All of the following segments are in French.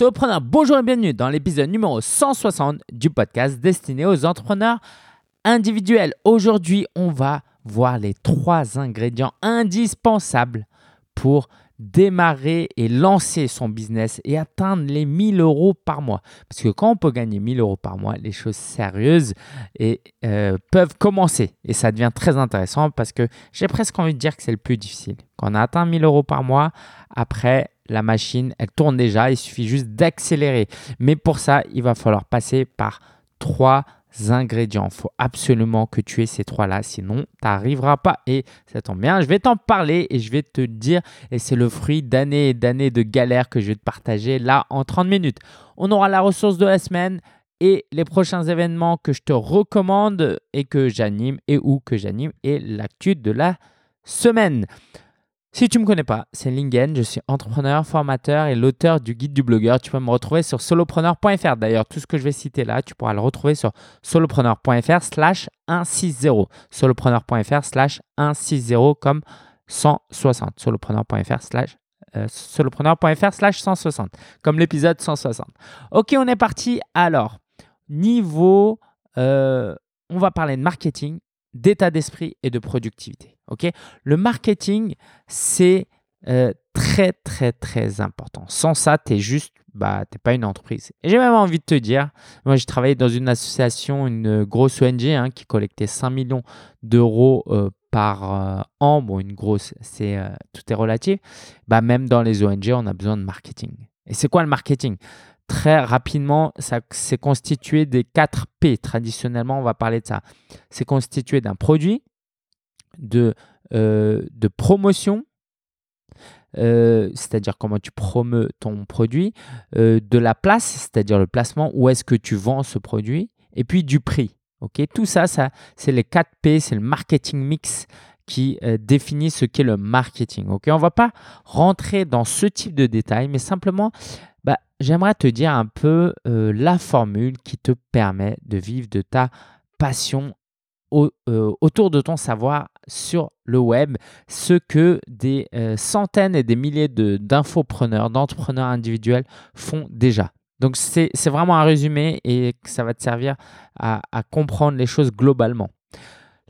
Bonjour et bienvenue dans l'épisode numéro 160 du podcast destiné aux entrepreneurs individuels. Aujourd'hui, on va voir les trois ingrédients indispensables pour démarrer et lancer son business et atteindre les 1000 euros par mois. Parce que quand on peut gagner 1000 euros par mois, les choses sérieuses et, euh, peuvent commencer. Et ça devient très intéressant parce que j'ai presque envie de dire que c'est le plus difficile. Quand on a atteint 1000 euros par mois, après, la machine, elle tourne déjà. Il suffit juste d'accélérer. Mais pour ça, il va falloir passer par trois ingrédients. Il faut absolument que tu aies ces trois-là, sinon tu n'arriveras pas. Et ça tombe bien, je vais t'en parler et je vais te dire, et c'est le fruit d'années et d'années de galères que je vais te partager là en 30 minutes. On aura la ressource de la semaine et les prochains événements que je te recommande et que j'anime et ou que j'anime et l'actu de la semaine. Si tu ne me connais pas, c'est Lingen, je suis entrepreneur, formateur et l'auteur du guide du blogueur. Tu peux me retrouver sur solopreneur.fr. D'ailleurs, tout ce que je vais citer là, tu pourras le retrouver sur solopreneur.fr slash 160. Solopreneur.fr slash 160 comme 160. Solopreneur.fr slash euh, solopreneur.fr slash 160 comme l'épisode 160. Ok, on est parti. Alors, niveau, euh, on va parler de marketing, d'état d'esprit et de productivité. Le marketing, c'est euh, très, très, très important. Sans ça, tu es juste, bah, tu pas une entreprise. Et j'ai même envie de te dire, moi, j'ai travaillé dans une association, une grosse ONG hein, qui collectait 5 millions d'euros euh, par euh, an. Bon, une grosse, c'est tout est relatif. Bah, même dans les ONG, on a besoin de marketing. Et c'est quoi le marketing? Très rapidement, ça c'est constitué des 4 P. Traditionnellement, on va parler de ça. C'est constitué d'un produit, de, euh, de promotion, euh, c'est-à-dire comment tu promeus ton produit, euh, de la place, c'est-à-dire le placement, où est-ce que tu vends ce produit, et puis du prix. ok? Tout ça, ça c'est les 4 P, c'est le marketing mix qui définit ce qu'est le marketing. ok? On ne va pas rentrer dans ce type de détails, mais simplement, bah, j'aimerais te dire un peu la formule qui te permet de vivre de ta passion euh, autour de ton savoir sur le web, ce que des euh, centaines et des milliers d'infopreneurs, d'entrepreneurs individuels font déjà. Donc c'est vraiment un résumé et ça va te servir à, comprendre les choses globalement.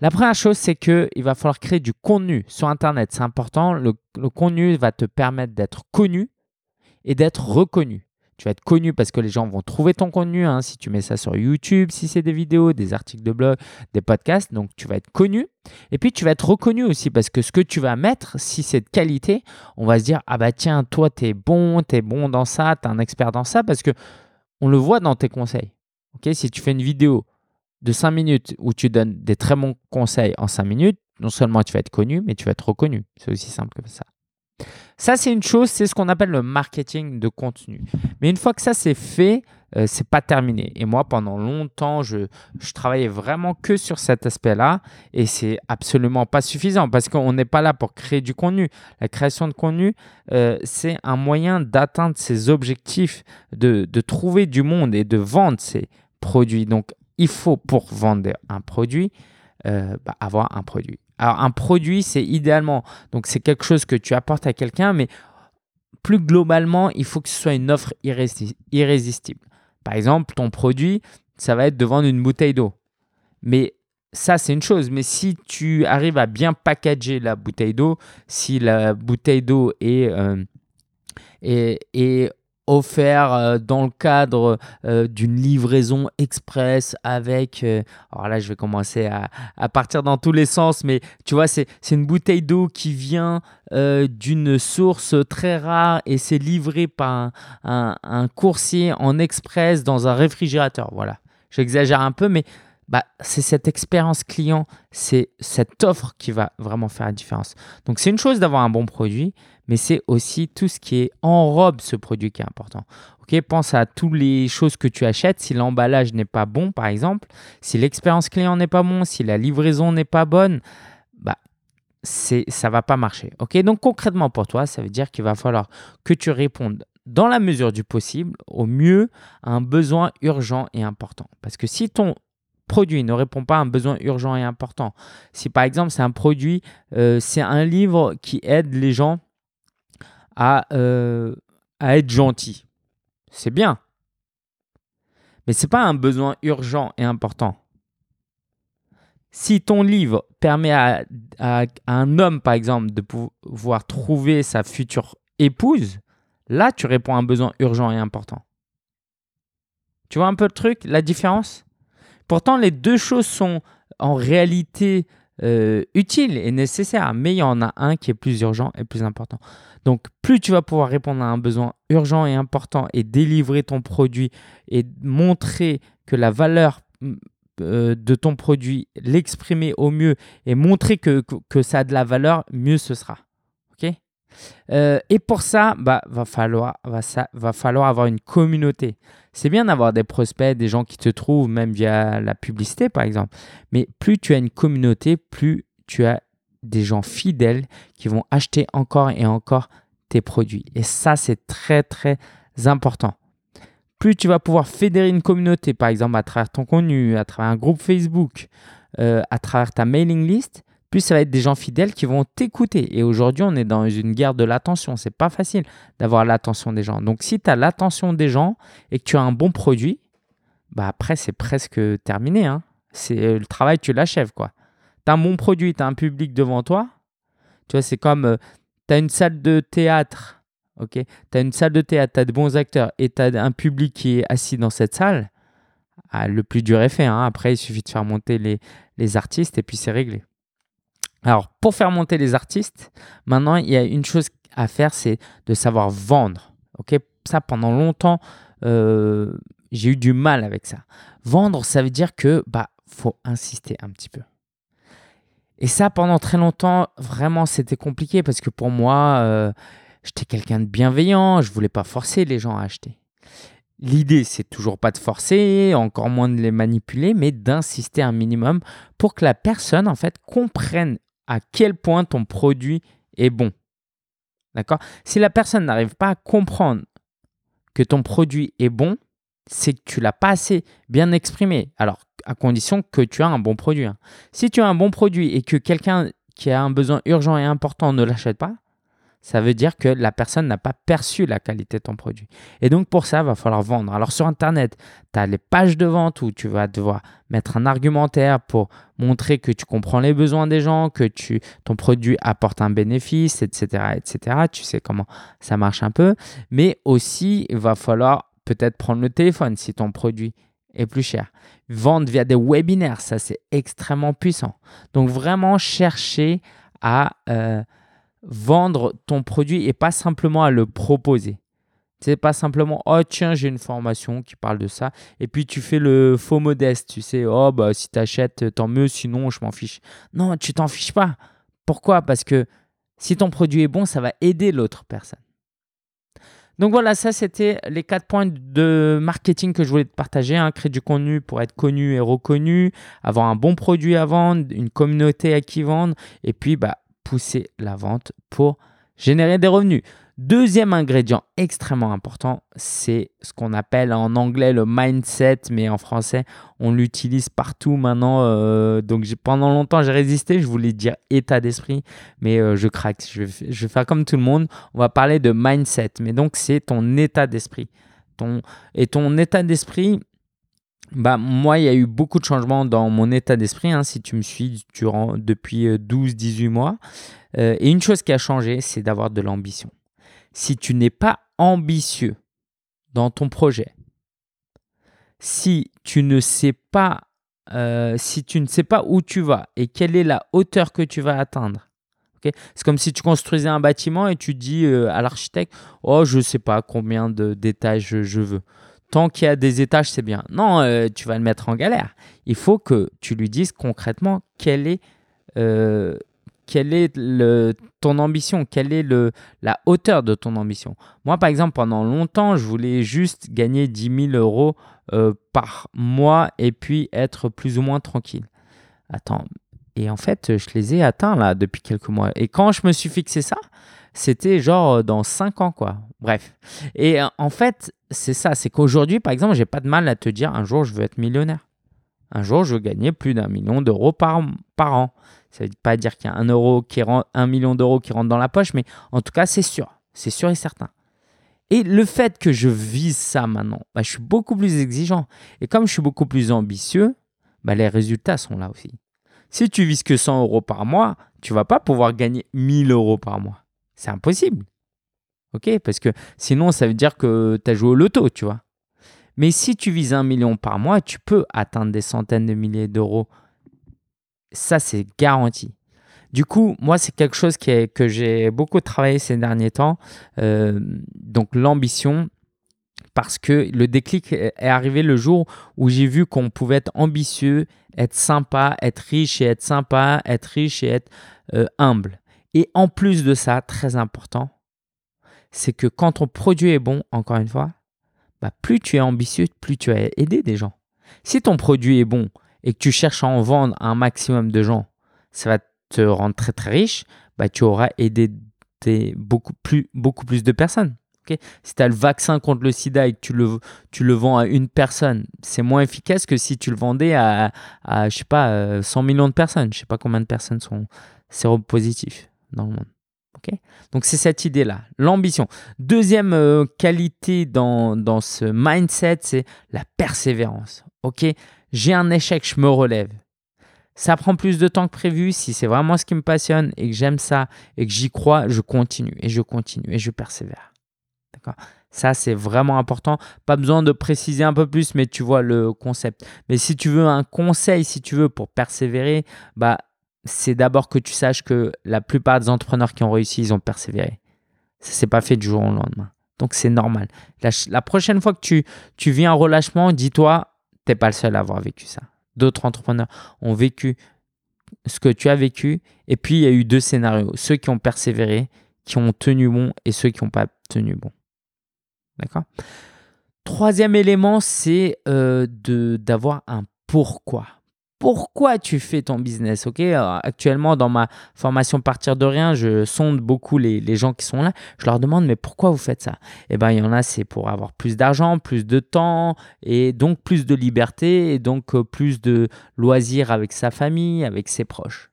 La première chose, c'est qu'il va falloir créer du contenu sur Internet. C'est important. le contenu va te permettre d'être connu et d'être reconnu. Tu vas être connu parce que les gens vont trouver ton contenu. Hein, si tu mets ça sur YouTube, si c'est des vidéos, des articles de blog, des podcasts, donc tu vas être connu. Et puis tu vas être reconnu aussi parce que ce que tu vas mettre, si c'est de qualité, on va se dire ah bah tiens toi tu es bon, tu es bon dans ça, tu es un expert dans ça parce que on le voit dans tes conseils. Si tu fais une vidéo de 5 minutes où tu donnes des très bons conseils en 5 minutes, non seulement tu vas être connu, mais tu vas être reconnu. C'est aussi simple que ça. Ça, c'est une chose, c'est ce qu'on appelle le marketing de contenu. Mais une fois que ça c'est fait, euh, c'est pas terminé. Et moi, pendant longtemps, je, travaillais vraiment que sur cet aspect-là et c'est absolument pas suffisant parce qu'on n'est pas là pour créer du contenu. La création de contenu, euh, c'est un moyen d'atteindre ses objectifs, de, de trouver du monde et de vendre ses produits. Donc, il faut pour vendre un produit, euh, bah, avoir un produit. Alors un produit, c'est idéalement, donc c'est quelque chose que tu apportes à quelqu'un, mais plus globalement, il faut que ce soit une offre irrésistible. Par exemple, ton produit, ça va être de vendre une bouteille d'eau. Mais ça, c'est une chose. Mais si tu arrives à bien packager la bouteille d'eau, si la bouteille d'eau est, euh, est, est, offert euh, dans le cadre euh, d'une livraison express avec, euh, alors là je vais commencer à, partir dans tous les sens, mais tu vois c'est une bouteille d'eau qui vient d'une source très rare et c'est livré par un, un, coursier en express dans un réfrigérateur. Voilà, j'exagère un peu, mais bah, c'est cette expérience client, c'est cette offre qui va vraiment faire la différence. Donc c'est une chose d'avoir un bon produit, mais c'est aussi tout ce qui est en robe ce produit qui est important. Ok, pense à toutes les choses que tu achètes. Si l'emballage n'est pas bon, par exemple, si l'expérience client n'est pas bon, si la livraison n'est pas bonne, bah c'est ça va pas marcher. Ok, donc concrètement pour toi, ça veut dire qu'il va falloir que tu répondes dans la mesure du possible, au mieux, à un besoin urgent et important. Parce que si ton produit ne répond pas à un besoin urgent et important, si par exemple c'est un produit, euh, c'est un livre qui aide les gens à, euh, à être gentils. C'est bien. Mais ce n'est pas un besoin urgent et important. Si ton livre permet à, un homme, par exemple, de pouvoir trouver sa future épouse, là, tu réponds à un besoin urgent et important. Tu vois un peu le truc, la différence? Pourtant, les deux choses sont en réalité euh, utiles et nécessaires, mais il y en a un qui est plus urgent et plus important. Donc, plus tu vas pouvoir répondre à un besoin urgent et important et délivrer ton produit et montrer que la valeur euh, de ton produit, l'exprimer au mieux et montrer que, que, ça a de la valeur, mieux ce sera. ok? Euh, et pour ça, bah, va, falloir, va, ça, va falloir avoir une communauté. C'est bien d'avoir des prospects, des gens qui te trouvent, même via la publicité par exemple. Mais plus tu as une communauté, plus tu as des gens fidèles qui vont acheter encore et encore tes produits. Et ça, c'est très, très important. Plus tu vas pouvoir fédérer une communauté, par exemple à travers ton contenu, à travers un groupe Facebook, euh, à travers ta mailing list, plus ça va être des gens fidèles qui vont t'écouter. Et aujourd'hui, on est dans une guerre de l'attention. C'est pas facile d'avoir l'attention des gens. Donc, si tu as l'attention des gens et que tu as un bon produit, bah après, c'est presque terminé. Hein. C'est euh, le travail, tu l'achèves quoi tu as un bon produit, tu as un public devant toi. Tu vois, c'est comme euh, tu as une salle de théâtre, ok? Tu as une salle de théâtre, tu de bons acteurs et tu as un public qui est assis dans cette salle. Ah, le plus dur est fait. Hein. Après, il suffit de faire monter les artistes et puis c'est réglé. Alors, pour faire monter les artistes, maintenant, il y a une chose à faire, c'est de savoir vendre. ok? Ça, pendant longtemps, euh, j'ai eu du mal avec ça. Vendre, ça veut dire que bah faut insister un petit peu. Et ça, pendant très longtemps, vraiment, c'était compliqué parce que pour moi, euh, j'étais quelqu'un de bienveillant, je voulais pas forcer les gens à acheter. L'idée, c'est toujours pas de forcer, encore moins de les manipuler, mais d'insister un minimum pour que la personne, en fait, comprenne à quel point ton produit est bon. D'accord? Si la personne n'arrive pas à comprendre que ton produit est bon, c'est que tu l'as pas assez bien exprimé. Alors, à condition que tu as un bon produit. Hein. Si tu as un bon produit et que quelqu'un qui a un besoin urgent et important ne l'achète pas, ça veut dire que la personne n'a pas perçu la qualité de ton produit. Et donc pour ça, il va falloir vendre. Alors sur Internet, tu as les pages de vente où tu vas devoir mettre un argumentaire pour montrer que tu comprends les besoins des gens, que tu, ton produit apporte un bénéfice, etc., etc. Tu sais comment ça marche un peu. Mais aussi, il va falloir peut-être prendre le téléphone si ton produit est plus cher. Vendre via des webinaires, ça c'est extrêmement puissant. Donc vraiment chercher à euh, vendre ton produit et pas simplement à le proposer. C'est pas simplement oh tiens j'ai une formation qui parle de ça et puis tu fais le faux modeste tu sais oh bah si tu achètes tant mieux sinon je m'en fiche. Non, tu t'en fiches pas. Pourquoi? Parce que si ton produit est bon, ça va aider l'autre personne. Donc voilà, ça c'était les quatre points de marketing que je voulais te partager. Hein. Créer du contenu pour être connu et reconnu, avoir un bon produit à vendre, une communauté à qui vendre, et puis bah, pousser la vente pour générer des revenus. Deuxième ingrédient extrêmement important, c'est ce qu'on appelle en anglais le mindset, mais en français, on l'utilise partout maintenant. Euh, donc pendant longtemps, j'ai résisté, je voulais dire état d'esprit, mais euh, je craque. Je vais, faire comme tout le monde. On va parler de mindset, mais donc c'est ton état d'esprit. Et ton état d'esprit, bah, moi, il y a eu beaucoup de changements dans mon état d'esprit, hein, si tu me suis durant, depuis 12-18 euh, mois. et une chose qui a changé, c'est d'avoir de l'ambition si tu n'es pas ambitieux dans ton projet, si tu ne sais pas euh, si tu ne sais pas où tu vas et quelle est la hauteur que tu vas atteindre. c'est comme si tu construisais un bâtiment et tu dis euh, à l'architecte Oh, je ne sais pas combien d'étages je veux. Tant qu'il y a des étages, c'est bien. Non, euh, tu vas le mettre en galère. Il faut que tu lui dises concrètement quelle est quelle est le, ton ambition, quelle est le, la hauteur de ton ambition. Moi, par exemple, pendant longtemps, je voulais juste gagner 10 000 euros euh, par mois et puis être plus ou moins tranquille. Attends, et en fait, je les ai atteints là depuis quelques mois. Et quand je me suis fixé ça, c'était genre euh, dans 5 ans, quoi. Bref. Et euh, en fait, c'est ça, c'est qu'aujourd'hui, par exemple, j'ai pas de mal à te dire un jour, je veux être millionnaire. Un jour, je veux gagner plus d'un million d'euros par, an. Ça ne veut pas dire qu'il y a un, euro qui un million d'euros qui rentrent dans la poche, mais en tout cas, c'est sûr. C'est sûr et certain. Et le fait que je vise ça maintenant, bah, je suis beaucoup plus exigeant. Et comme je suis beaucoup plus ambitieux, bah, les résultats sont là aussi. Si tu vises que 100 euros par mois, tu vas pas pouvoir gagner 1000 euros par mois. C'est impossible. OK Parce que sinon, ça veut dire que tu as joué au loto, tu vois. Mais si tu vises un million par mois, tu peux atteindre des centaines de milliers d'euros. Ça, c'est garanti. Du coup, moi, c'est quelque chose que j'ai beaucoup travaillé ces derniers temps. Euh, donc, l'ambition, parce que le déclic est arrivé le jour où j'ai vu qu'on pouvait être ambitieux, être sympa, être riche et être sympa, être riche et être euh, humble. Et en plus de ça, très important, c'est que quand ton produit est bon, encore une fois, bah, plus tu es ambitieux, plus tu vas aider des gens. Si ton produit est bon et que tu cherches à en vendre à un maximum de gens, ça va te rendre très très riche, bah, tu auras aidé beaucoup, plus, de personnes. si tu as le vaccin contre le sida et que tu le, vends à une personne, c'est moins efficace que si tu le vendais à, je sais pas, 100 euh, millions de personnes. Je sais pas combien de personnes sont séropositifs dans le monde. Donc c'est cette idée-là, l'ambition. Deuxième euh, qualité dans, dans, ce mindset, c'est la persévérance. Ok, j'ai un échec, je me relève. Ça prend plus de temps que prévu. Si c'est vraiment ce qui me passionne et que j'aime ça et que j'y crois, je continue et je continue et je persévère. D'accord Ça, c'est vraiment important. Pas besoin de préciser un peu plus, mais tu vois le concept. Mais si tu veux un conseil, si tu veux pour persévérer, bah c'est d'abord que tu saches que la plupart des entrepreneurs qui ont réussi, ils ont persévéré. Ça s'est pas fait du jour au lendemain. Donc c'est normal. La, prochaine fois que tu, tu vis un relâchement, dis-toi, tu n'es pas le seul à avoir vécu ça. D'autres entrepreneurs ont vécu ce que tu as vécu. Et puis il y a eu deux scénarios. Ceux qui ont persévéré, qui ont tenu bon, et ceux qui n'ont pas tenu bon. D'accord? Troisième élément, c'est euh, d'avoir un pourquoi pourquoi tu fais ton business. ok? Actuellement, dans ma formation Partir de rien, je sonde beaucoup les, gens qui sont là. Je leur demande, mais pourquoi vous faites ça? Eh bien, il y en a, c'est pour avoir plus d'argent, plus de temps, et donc plus de liberté, et donc euh, plus de loisirs avec sa famille, avec ses proches.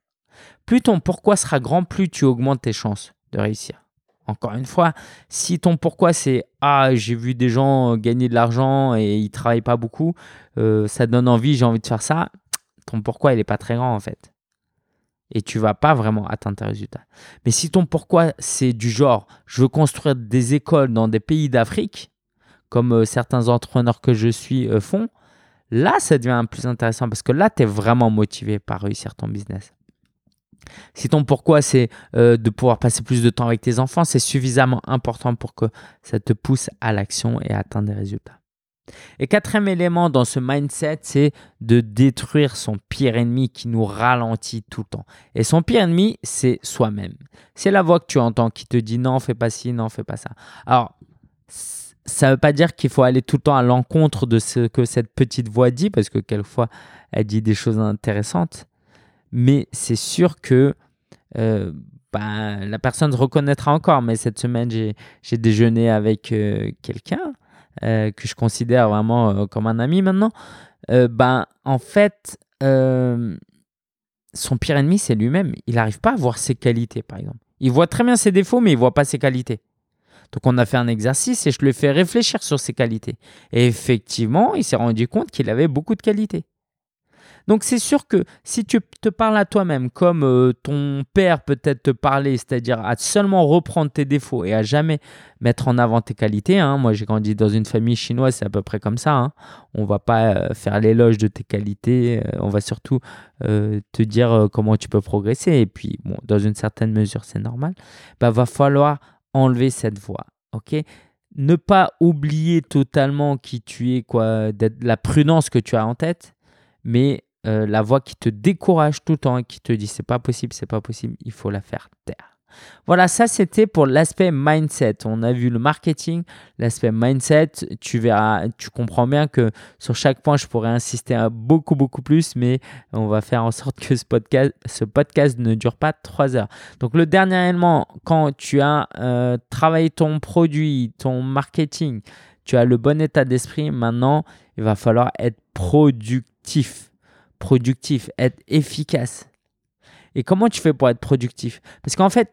Plus ton pourquoi sera grand, plus tu augmentes tes chances de réussir. Encore une fois, si ton pourquoi c'est ah j'ai vu des gens gagner de l'argent et ils travaillent pas beaucoup, euh, ça donne envie, j'ai envie de faire ça, ton pourquoi il n'est pas très grand en fait. Et tu vas pas vraiment atteindre tes résultats. Mais si ton pourquoi c'est du genre je veux construire des écoles dans des pays d'Afrique, comme euh, certains entrepreneurs que je suis euh, font, là ça devient plus intéressant parce que là tu es vraiment motivé par réussir ton business. Si ton pourquoi c'est euh, de pouvoir passer plus de temps avec tes enfants, c'est suffisamment important pour que ça te pousse à l'action et à atteindre des résultats. Et quatrième élément dans ce mindset, c'est de détruire son pire ennemi qui nous ralentit tout le temps. Et son pire ennemi, c'est soi-même. C'est la voix que tu entends qui te dit non, fais pas ci, non, fais pas ça. Alors, ça ne veut pas dire qu'il faut aller tout le temps à l'encontre de ce que cette petite voix dit, parce que quelquefois, elle dit des choses intéressantes. Mais c'est sûr que euh, ben, la personne se reconnaîtra encore. Mais cette semaine, j'ai déjeuné avec euh, quelqu'un euh, que je considère vraiment euh, comme un ami maintenant, euh, ben, en fait, son pire ennemi, c'est lui-même. Il n'arrive pas à voir ses qualités, par exemple. Il voit très bien ses défauts, mais il ne voit pas ses qualités. Donc on a fait un exercice et je lui ai fait réfléchir sur ses qualités. Et effectivement, il s'est rendu compte qu'il avait beaucoup de qualités. Donc c'est sûr que si tu te parles à toi-même comme euh, ton père peut-être te parler, c'est-à-dire à seulement reprendre tes défauts et à jamais mettre en avant tes qualités, hein. moi j'ai grandi dans une famille chinoise, c'est à peu près comme ça, hein. on va pas euh, faire l'éloge de tes qualités, euh, on va surtout te dire comment tu peux progresser et puis dans une certaine mesure c'est normal, bah va falloir enlever cette voix, ne pas oublier totalement qui tu es, quoi, la prudence que tu as en tête, mais euh, la voix qui te décourage tout le temps et qui te dit c'est pas possible, c'est pas possible, il faut la faire taire. Voilà, ça c'était pour l'aspect mindset. On a vu le marketing, l'aspect mindset. Tu verras, tu comprends bien que sur chaque point, je pourrais insister beaucoup, beaucoup plus, mais on va faire en sorte que ce podcast, ce podcast ne dure pas trois heures. Donc, le dernier élément, quand tu as euh, travaillé ton produit, ton marketing, tu as le bon état d'esprit, maintenant, il va falloir être productif productif, être efficace. Et comment tu fais pour être productif? Parce qu'en fait,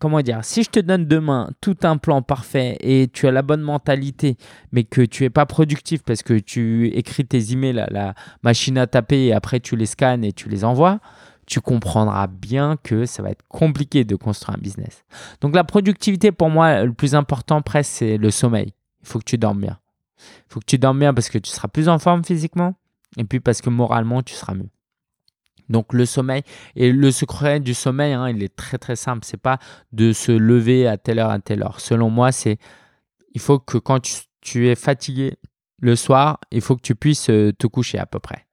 comment dire, si je te donne demain tout un plan parfait et tu as la bonne mentalité, mais que tu es pas productif parce que tu écris tes emails à la machine à taper et après tu les scannes et tu les envoies, tu comprendras bien que ça va être compliqué de construire un business. Donc la productivité, pour moi, le plus important presque, c'est le sommeil. Il faut que tu dormes bien. Il faut que tu dormes bien parce que tu seras plus en forme physiquement et puis parce que moralement, tu seras mieux. Donc le sommeil et le secret du sommeil, hein, il est très très simple. C'est pas de se lever à telle heure à telle heure. Selon moi, c'est il faut que quand tu, es fatigué le soir, il faut que tu puisses euh, te coucher à peu près.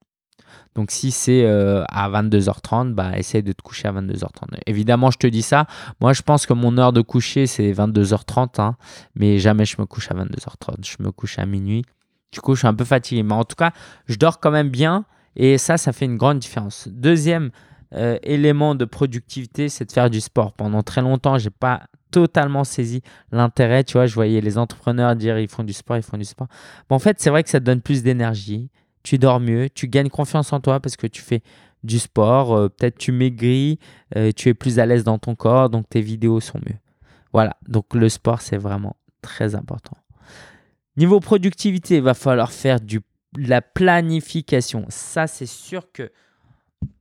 Donc si c'est euh, à 22h30, bah essaye de te coucher à 22h30. Évidemment, je te dis ça. Moi, je pense que mon heure de coucher, c'est 22h30, hein, mais jamais je me couche à 22h30. Je me couche à minuit. Du coup, je suis un peu fatigué. Mais en tout cas, je dors quand même bien. Et ça, ça fait une grande différence. Deuxième euh, élément de productivité, c'est de faire du sport. Pendant très longtemps, je n'ai pas totalement saisi l'intérêt. Tu vois, je voyais les entrepreneurs dire ils font du sport, ils font du sport. en fait, c'est vrai que ça te donne plus d'énergie. Tu dors mieux, tu gagnes confiance en toi parce que tu fais du sport. Euh, peut-être tu maigris, euh, tu es plus à l'aise dans ton corps, donc tes vidéos sont mieux. Voilà, donc le sport, c'est vraiment très important. Niveau productivité, il va falloir faire du la planification. Ça, c'est sûr que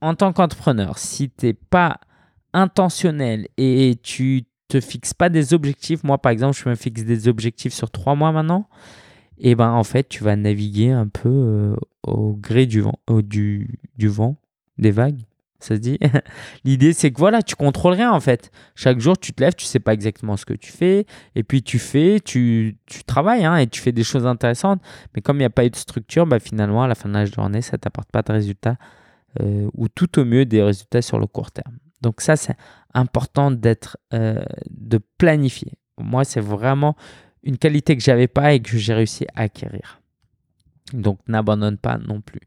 en tant qu'entrepreneur, si tu n'es pas intentionnel et tu te fixes pas des objectifs, moi par exemple, je me fixe des objectifs sur trois mois maintenant, et ben en fait, tu vas naviguer un peu euh, au gré du vent, du vent, des vagues ça se dit. L'idée, c'est que voilà, tu contrôles rien en fait. Chaque jour, tu te lèves, tu sais pas exactement ce que tu fais, et puis tu fais, tu, tu travailles hein, et tu fais des choses intéressantes. Mais comme il n'y a pas eu de structure, bah, finalement, à la fin de la journée, ça t'apporte pas de résultats, euh, ou tout au mieux des résultats sur le court terme. Donc ça, c'est important d'être, euh, de planifier. Moi, c'est vraiment une qualité que j'avais pas et que j'ai réussi à acquérir. Donc n'abandonne pas non plus.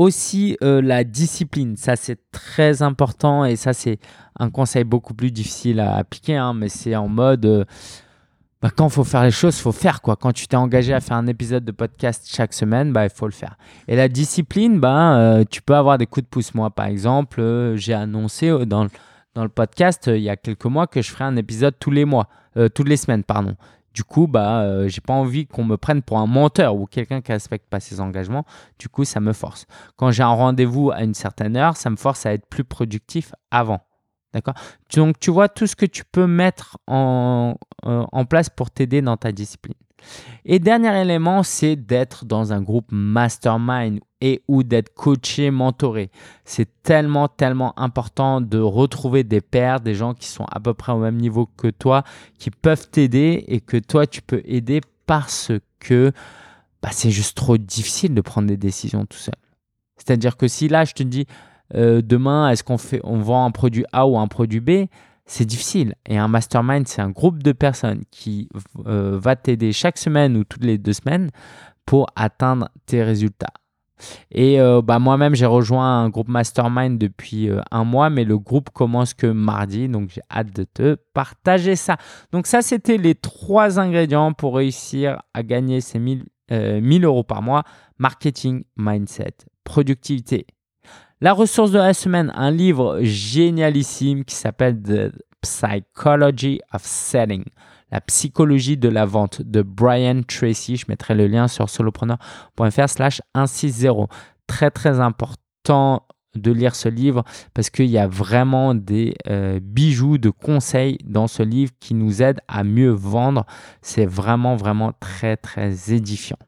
Aussi, euh, la discipline, ça c'est très important et ça c'est un conseil beaucoup plus difficile à appliquer, hein, mais c'est en mode euh, bah, quand il faut faire les choses, il faut faire quoi. Quand tu t'es engagé à faire un épisode de podcast chaque semaine, bah, il faut le faire. Et la discipline, bah, euh, tu peux avoir des coups de pouce. Moi, par exemple, j'ai annoncé dans, dans le podcast il y a quelques mois que je ferai un épisode tous les mois, toutes les semaines, pardon. Du coup, bah, euh, j'ai pas envie qu'on me prenne pour un menteur ou quelqu'un qui respecte pas ses engagements. Du coup, ça me force. Quand j'ai un rendez-vous à une certaine heure, ça me force à être plus productif avant. D'accord? Donc, tu vois tout ce que tu peux mettre en, euh, en place pour t'aider dans ta discipline. Et dernier élément, c'est d'être dans un groupe mastermind et ou d'être coaché, mentoré. C'est tellement, tellement important de retrouver des pairs, des gens qui sont à peu près au même niveau que toi, qui peuvent t'aider et que toi, tu peux aider parce que bah, c'est juste trop difficile de prendre des décisions tout seul. C'est-à-dire que si là, je te dis, euh, demain, est-ce qu'on fait, on vend un produit A ou un produit B c'est difficile. Et un mastermind, c'est un groupe de personnes qui euh, va t'aider chaque semaine ou toutes les deux semaines pour atteindre tes résultats. Et euh, bah, moi-même, j'ai rejoint un groupe mastermind depuis euh, un mois, mais le groupe commence que mardi, donc j'ai hâte de te partager ça. Donc ça, c'était les trois ingrédients pour réussir à gagner ces 1000, 1000 euros par mois. Marketing, mindset, productivité la ressource de la semaine, un livre génialissime qui s'appelle The Psychology of Selling, la psychologie de la vente de Brian Tracy. Je mettrai le lien sur solopreneur.fr slash 160. Très très important de lire ce livre parce qu'il y a vraiment des euh, bijoux de conseils dans ce livre qui nous aident à mieux vendre. C'est vraiment vraiment très très édifiant.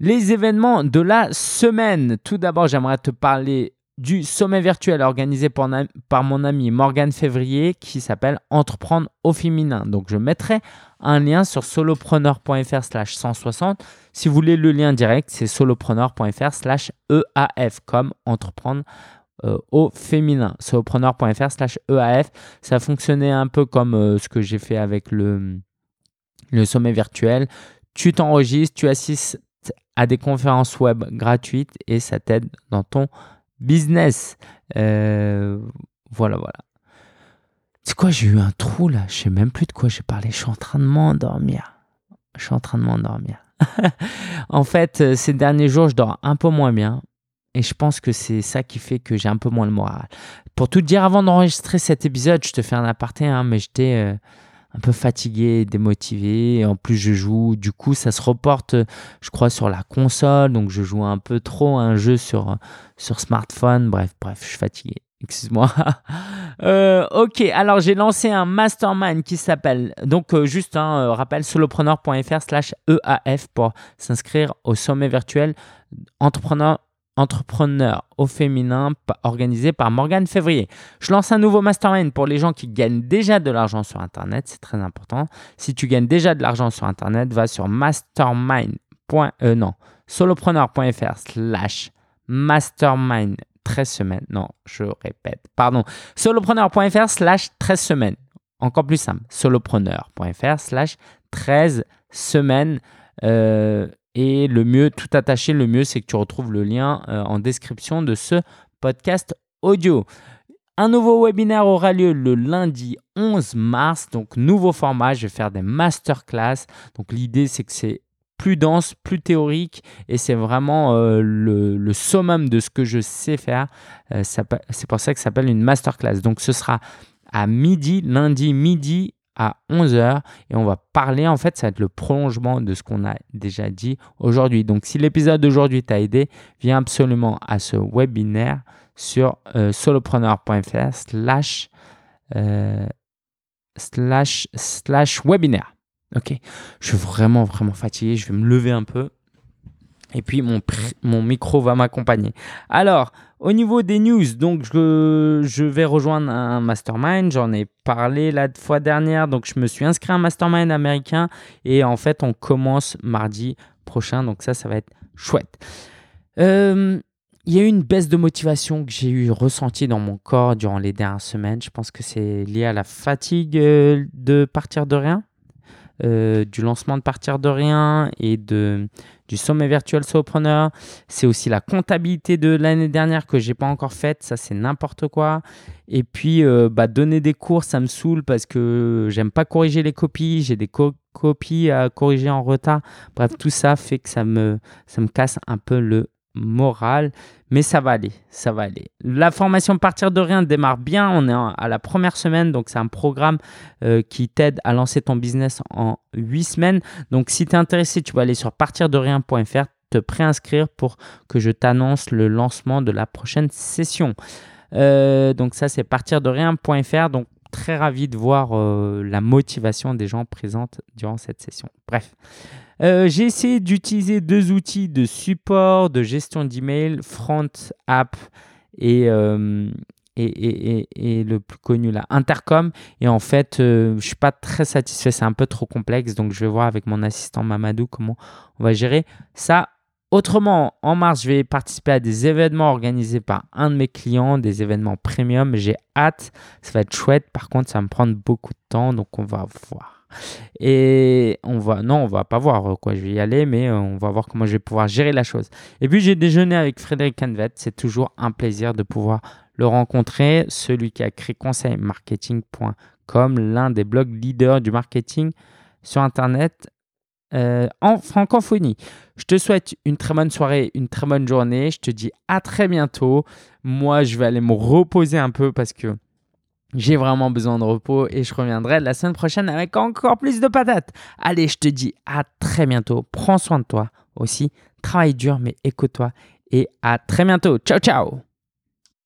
Les événements de la semaine. Tout d'abord, j'aimerais te parler du sommet virtuel organisé par, mon ami Morgan Février qui s'appelle Entreprendre au féminin. Donc je mettrai un lien sur solopreneur.fr slash 160. Si vous voulez le lien direct, c'est solopreneur.fr slash EAF comme entreprendre euh, au féminin. Solopreneur.fr slash EAF. Ça fonctionnait un peu comme euh, ce que j'ai fait avec le, le sommet virtuel. Tu t'enregistres, tu assistes à des conférences web gratuites et ça t'aide dans ton business. Euh, voilà, voilà. C'est quoi, j'ai eu un trou là, je sais même plus de quoi j'ai parlé, je suis en train de m'endormir. Je suis en train de m'endormir. en fait, euh, ces derniers jours, je dors un peu moins bien Et je pense que c'est ça qui fait que j'ai un peu moins le moral. Pour tout dire, avant d'enregistrer cet épisode, je te fais un aparté, hein, mais j'étais euh, un peu fatigué, démotivé. Et en plus, je joue, du coup, ça se reporte, je crois, sur la console. Donc, je joue un peu trop à un jeu sur, sur smartphone. Bref, bref, je suis fatigué. Excuse-moi. Euh, ok, alors j'ai lancé un mastermind qui s'appelle, donc euh, juste un euh, rappel, solopreneur.fr slash EAF pour s'inscrire au sommet virtuel entrepreneur, entrepreneur au féminin organisé par Morgane Février. Je lance un nouveau mastermind pour les gens qui gagnent déjà de l'argent sur Internet, c'est très important. Si tu gagnes déjà de l'argent sur Internet, va sur mastermind. non, solopreneur.fr slash mastermind 13 semaines. Non, je répète. Pardon. Solopreneur.fr slash 13 semaines. Encore plus simple. Solopreneur.fr slash 13 semaines. Euh, et le mieux, tout attaché, le mieux, c'est que tu retrouves le lien euh, en description de ce podcast audio. Un nouveau webinaire aura lieu le lundi 11 mars. Donc, nouveau format. Je vais faire des masterclass. Donc, l'idée, c'est que c'est plus dense, plus théorique, et c'est vraiment euh, le, summum de ce que je sais faire. Euh, c'est pour ça que ça s'appelle une masterclass. Donc ce sera à midi, lundi midi à 11h, et on va parler, en fait, ça va être le prolongement de ce qu'on a déjà dit aujourd'hui. Donc si l'épisode d'aujourd'hui t'a aidé, viens absolument à ce webinaire sur euh, solopreneur.fr slash, slash, slash webinaire. Ok, je suis vraiment, vraiment fatigué. Je vais me lever un peu. Et puis mon, mon micro va m'accompagner. Alors, au niveau des news, donc je, je vais rejoindre un mastermind. J'en ai parlé la fois dernière. Donc je me suis inscrit à un mastermind américain. Et en fait, on commence mardi prochain. Donc ça, ça va être chouette. Euh, il y a eu une baisse de motivation que j'ai eu ressentie dans mon corps durant les dernières semaines. Je pense que c'est lié à la fatigue euh, de partir de rien. Euh, du lancement de partir de rien et de, du sommet virtuel Solopreneur. C'est aussi la comptabilité de l'année dernière que j'ai pas encore faite. Ça, c'est n'importe quoi. Et puis, euh, bah, donner des cours, ça me saoule parce que j'aime pas corriger les copies. J'ai des copies à corriger en retard. Bref, tout ça fait que ça me, ça me casse un peu le moral. Mais ça va aller, ça va aller. La formation Partir de rien démarre bien. On est à la première semaine, donc c'est un programme euh, qui t'aide à lancer ton business en 8 semaines. Donc si tu es intéressé, tu vas aller sur partirderien.fr, te préinscrire pour que je t'annonce le lancement de la prochaine session. Euh, donc ça c'est partirderien.fr. Donc très ravi de voir euh, la motivation des gens présentes durant cette session. Bref. Euh, j'ai essayé d'utiliser deux outils de support, de gestion d'email, Front App euh, et, et, et, et, le plus connu là, Intercom. Et en fait, euh, je ne suis pas très satisfait, c'est un peu trop complexe. Donc, je vais voir avec mon assistant Mamadou comment on va gérer ça. Autrement, en mars, je vais participer à des événements organisés par un de mes clients, des événements premium. J'ai hâte, ça va être chouette. Par contre, ça va me prendre beaucoup de temps, donc on va voir. Et on va, non, on va pas voir euh, quoi, je vais y aller, mais euh, on va voir comment je vais pouvoir gérer la chose. Et puis j'ai déjeuné avec Frédéric Canvet, c'est toujours un plaisir de pouvoir le rencontrer, celui qui a créé conseilmarketing.com, l'un des blogs leaders du marketing sur Internet euh, en francophonie. Je te souhaite une très bonne soirée, une très bonne journée. Je te dis à très bientôt. Moi, je vais aller me reposer un peu parce que j'ai vraiment besoin de repos et je reviendrai la semaine prochaine avec encore plus de patates. Allez, je te dis à très bientôt. Prends soin de toi aussi. Travaille dur, mais écoute-toi. Et à très bientôt. Ciao, ciao